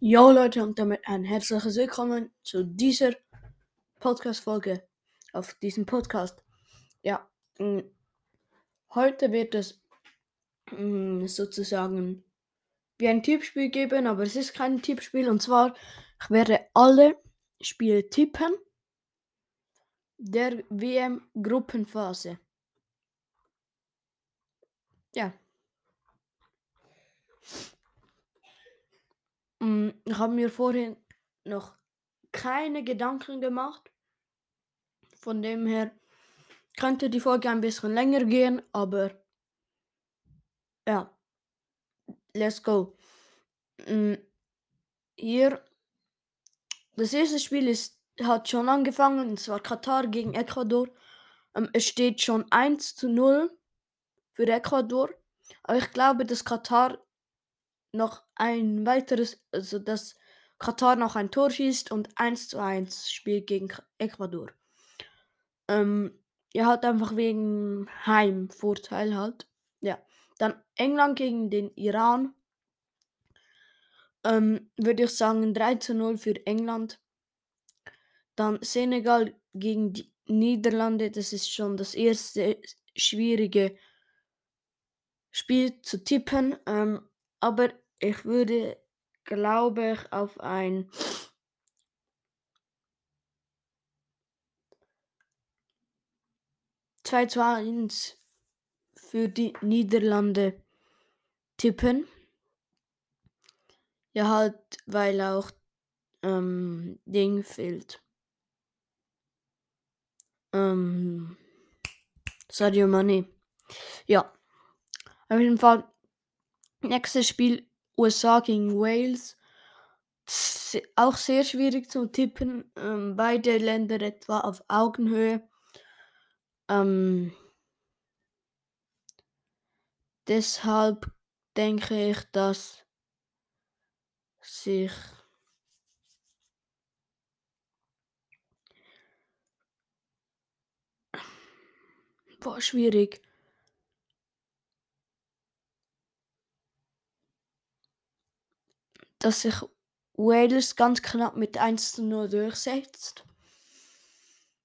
Jo Leute und damit ein herzliches Willkommen zu dieser Podcast-Folge auf diesem Podcast. Ja, mh, heute wird es mh, sozusagen wie ein Tippspiel geben, aber es ist kein Tippspiel und zwar ich werde alle Spiele tippen der WM-Gruppenphase. Ja. Mm, Ich habe mir vorhin noch keine Gedanken gemacht. Von dem her könnte die Folge ein bisschen länger gehen, aber ja, let's go. Mm, Hier, das erste Spiel ist, hat schon angefangen, und zwar Katar gegen Ecuador. Ähm, Es steht schon 1 zu 0 für Ecuador, aber ich glaube, dass Katar noch ein weiteres, also dass Katar noch ein Tor schießt und 1 zu 1 spielt gegen Ecuador. Ähm, ja, halt einfach wegen Heimvorteil halt. Ja. Dann England gegen den Iran. Ähm, würde ich sagen 3 zu 0 für England. Dann Senegal gegen die Niederlande. Das ist schon das erste schwierige Spiel zu tippen. Ähm, aber ich würde, glaube ich, auf ein 2 zu 1 für die Niederlande tippen. Ja, halt, weil auch ähm, Ding fehlt. Ähm, Sadio Mane. Ja. Auf jeden Fall. Nächstes Spiel USA gegen Wales. Auch sehr schwierig zu tippen. Ähm, beide Länder etwa auf Augenhöhe. Ähm, deshalb denke ich, dass sich Boah, schwierig. Dass sich Wales ganz knapp mit 1 zu 0 durchsetzt.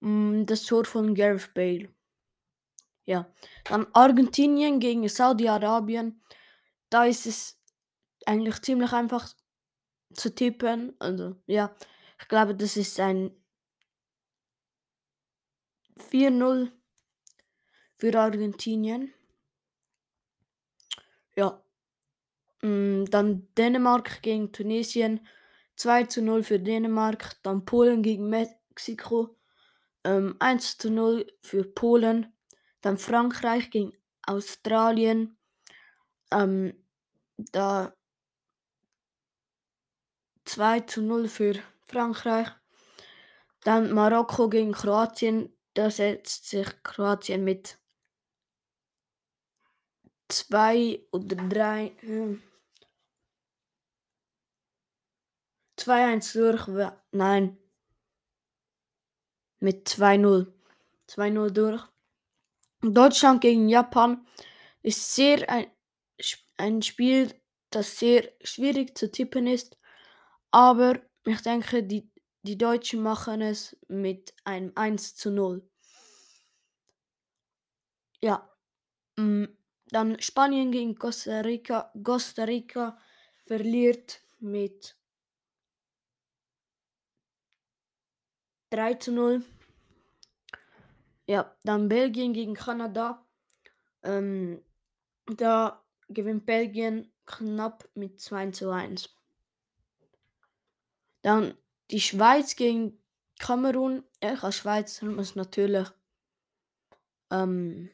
Mm, Das Tor von Gareth Bale. Ja. Dann Argentinien gegen Saudi-Arabien. Da ist es eigentlich ziemlich einfach zu tippen. Also, ja. Ich glaube, das ist ein 4-0 für Argentinien. Ja. Mm, Dann Dänemark gegen Tunesien. 2 zu 0 für Dänemark. Dann Polen gegen Mexiko. Ähm, 1 zu 0 für Polen. Dann Frankreich gegen Australien. Ähm, da 2 zu 0 für Frankreich. Dann Marokko gegen Kroatien. Da setzt sich Kroatien mit 2 oder 3. Hm. 2-1 durch. Nein. Mit 2-0. 2-0 durch. Deutschland gegen Japan ist sehr ein, ein Spiel, das sehr schwierig zu tippen ist. Aber ich denke, die, die Deutschen machen es mit einem 1 zu 0. Ja. mm, Dann Spanien gegen Costa Rica. Costa Rica verliert mit 3 zu 0. Ja, dann Belgien gegen Kanada. Ähm, da gewinnt Belgien knapp mit 2 zu 1. Dann die Schweiz gegen Kamerun. Ich als Schweizer muss natürlich ähm,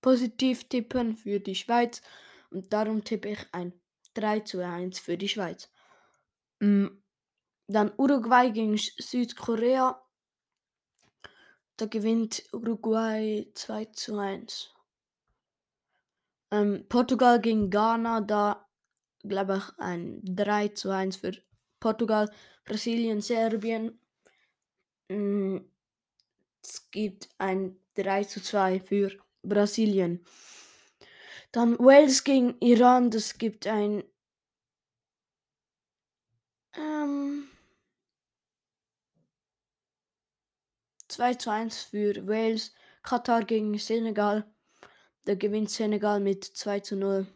positiv tippen für die Schweiz. Und darum tippe ich ein 3 zu 1 für die Schweiz. Mm, Dann Uruguay gegen Südkorea. Da gewinnt Uruguay 2 zu 1. Ähm, Portugal gegen Ghana, da glaube ich ein 3 zu 1 für Portugal. Brasilien, Serbien. Mm, Es gibt ein 3 zu 2 für Brasilien. Dann Wales gegen Iran, das gibt ein 2 zu 1 für Wales. Katar gegen Senegal. Da gewinnt Senegal mit 2 zu 0.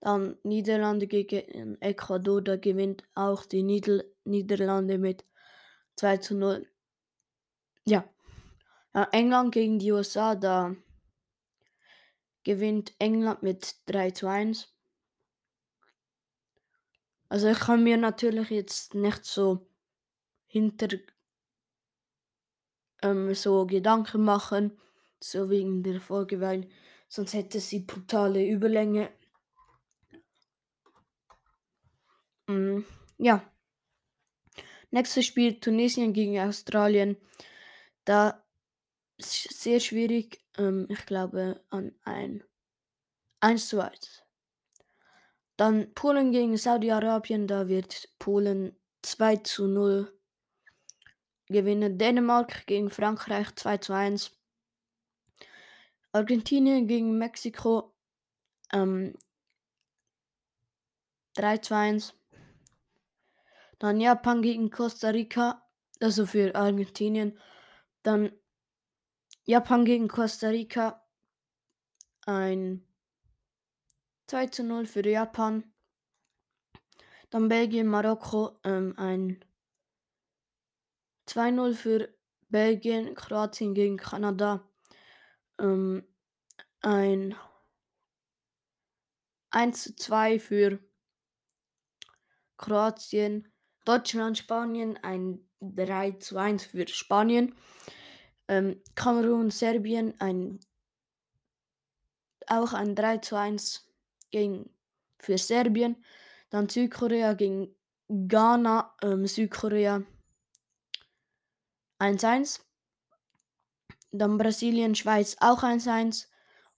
Dann Niederlande gegen Ecuador. Da gewinnt auch die Nieder Niederlande mit 2 zu 0. Ja. ja. England gegen die USA. Da gewinnt England mit 3 zu 1. Also ich kann mir natürlich jetzt nicht so hinter ähm, so Gedanken machen, so wegen der Folge, weil sonst hätte sie brutale Überlänge. Mm, ja. Nächstes Spiel Tunesien gegen Australien. Da ist sehr schwierig. Ähm, ich glaube an ein 1 zu 1. Dann Polen gegen Saudi-Arabien. Da wird Polen 2 zu 0 gewinnen. Dänemark gegen Frankreich 2 zu 1. Argentinien gegen Mexiko ähm, 3 zu 1. Dann Japan gegen Costa Rica, also für Argentinien. Dann Japan gegen Costa Rica ein 2 zu 0 für Japan. Dann Belgien, Marokko ähm, ein 2-0 für Belgien, Kroatien gegen Kanada. Ähm, ein 1 2 für Kroatien. Deutschland, Spanien ein 3 zu 1 für Spanien. Ähm, Kamerun, Serbien ein auch ein 3 zu 1 gegen, für Serbien. Dann Südkorea gegen Ghana, ähm, Südkorea 1-1. Dann Brasilien, Schweiz auch 1-1.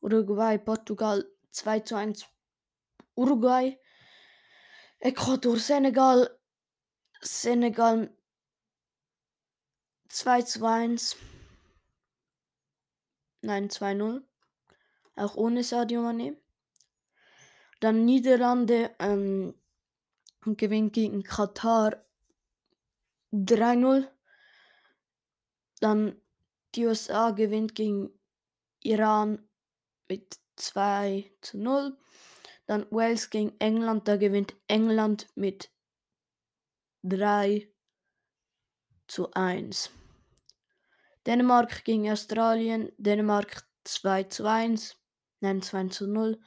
Uruguay, Portugal 2-1. Uruguay. Ecuador, Senegal. Senegal 2-1. Nein, 2-0. Auch ohne Sadio Mane. Dann Niederlande ähm, gewinnt gegen Katar 3-0. Dann die USA gewinnt gegen Iran mit 2 zu 0. Dann Wales gegen England, da gewinnt England mit 3 zu 1. Dänemark gegen Australien, Dänemark 2 zu 1, nein 2 zu 0.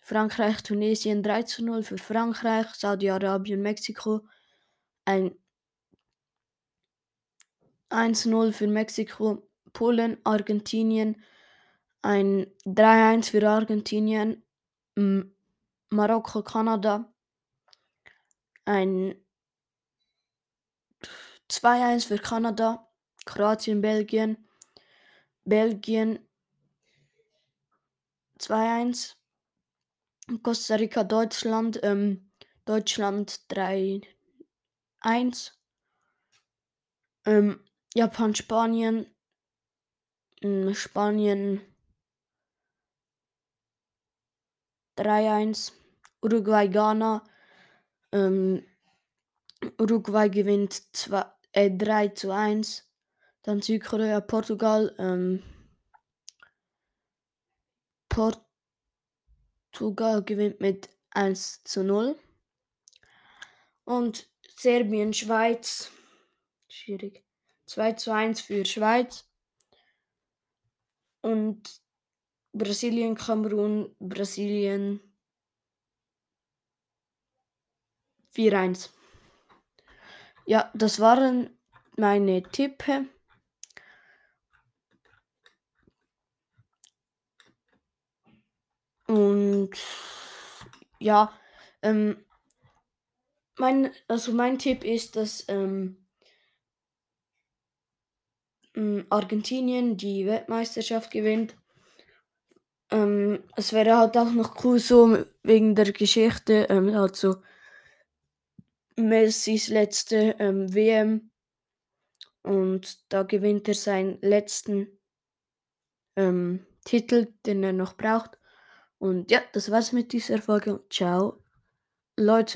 Frankreich, Tunesien 3 zu 0 für Frankreich, Saudi-Arabien, Mexiko ein 1-0 für Mexiko, Polen, Argentinien, ein 3-1 für Argentinien, Marokko, Kanada, ein 2-1 für Kanada, Kroatien, Belgien, Belgien 2-1, Costa Rica, Deutschland, ähm, Deutschland 3-1, ähm, Japan, Spanien, hm, Spanien 3-1, Uruguay, Ghana, ähm, Uruguay gewinnt 2, äh, 3 zu 1. Dann Südkorea, Portugal, ähm, Portugal gewinnt mit 1 zu 0. Und Serbien, Schweiz, schwierig. 2 zu 1 für Schweiz. Und Brasilien, Kamerun, Brasilien 4-1. Ja, das waren meine Tippe. Und ja, ähm, mein, also mein Tipp ist, dass ähm, hm, Argentinien die Weltmeisterschaft gewinnt. Ähm, es wäre halt auch noch cool so wegen der Geschichte, ähm, halt so Messis letzte ähm, WM und da gewinnt er seinen letzten ähm, Titel, den er noch braucht. Und ja, das war's mit dieser Folge. Ciao, Leute.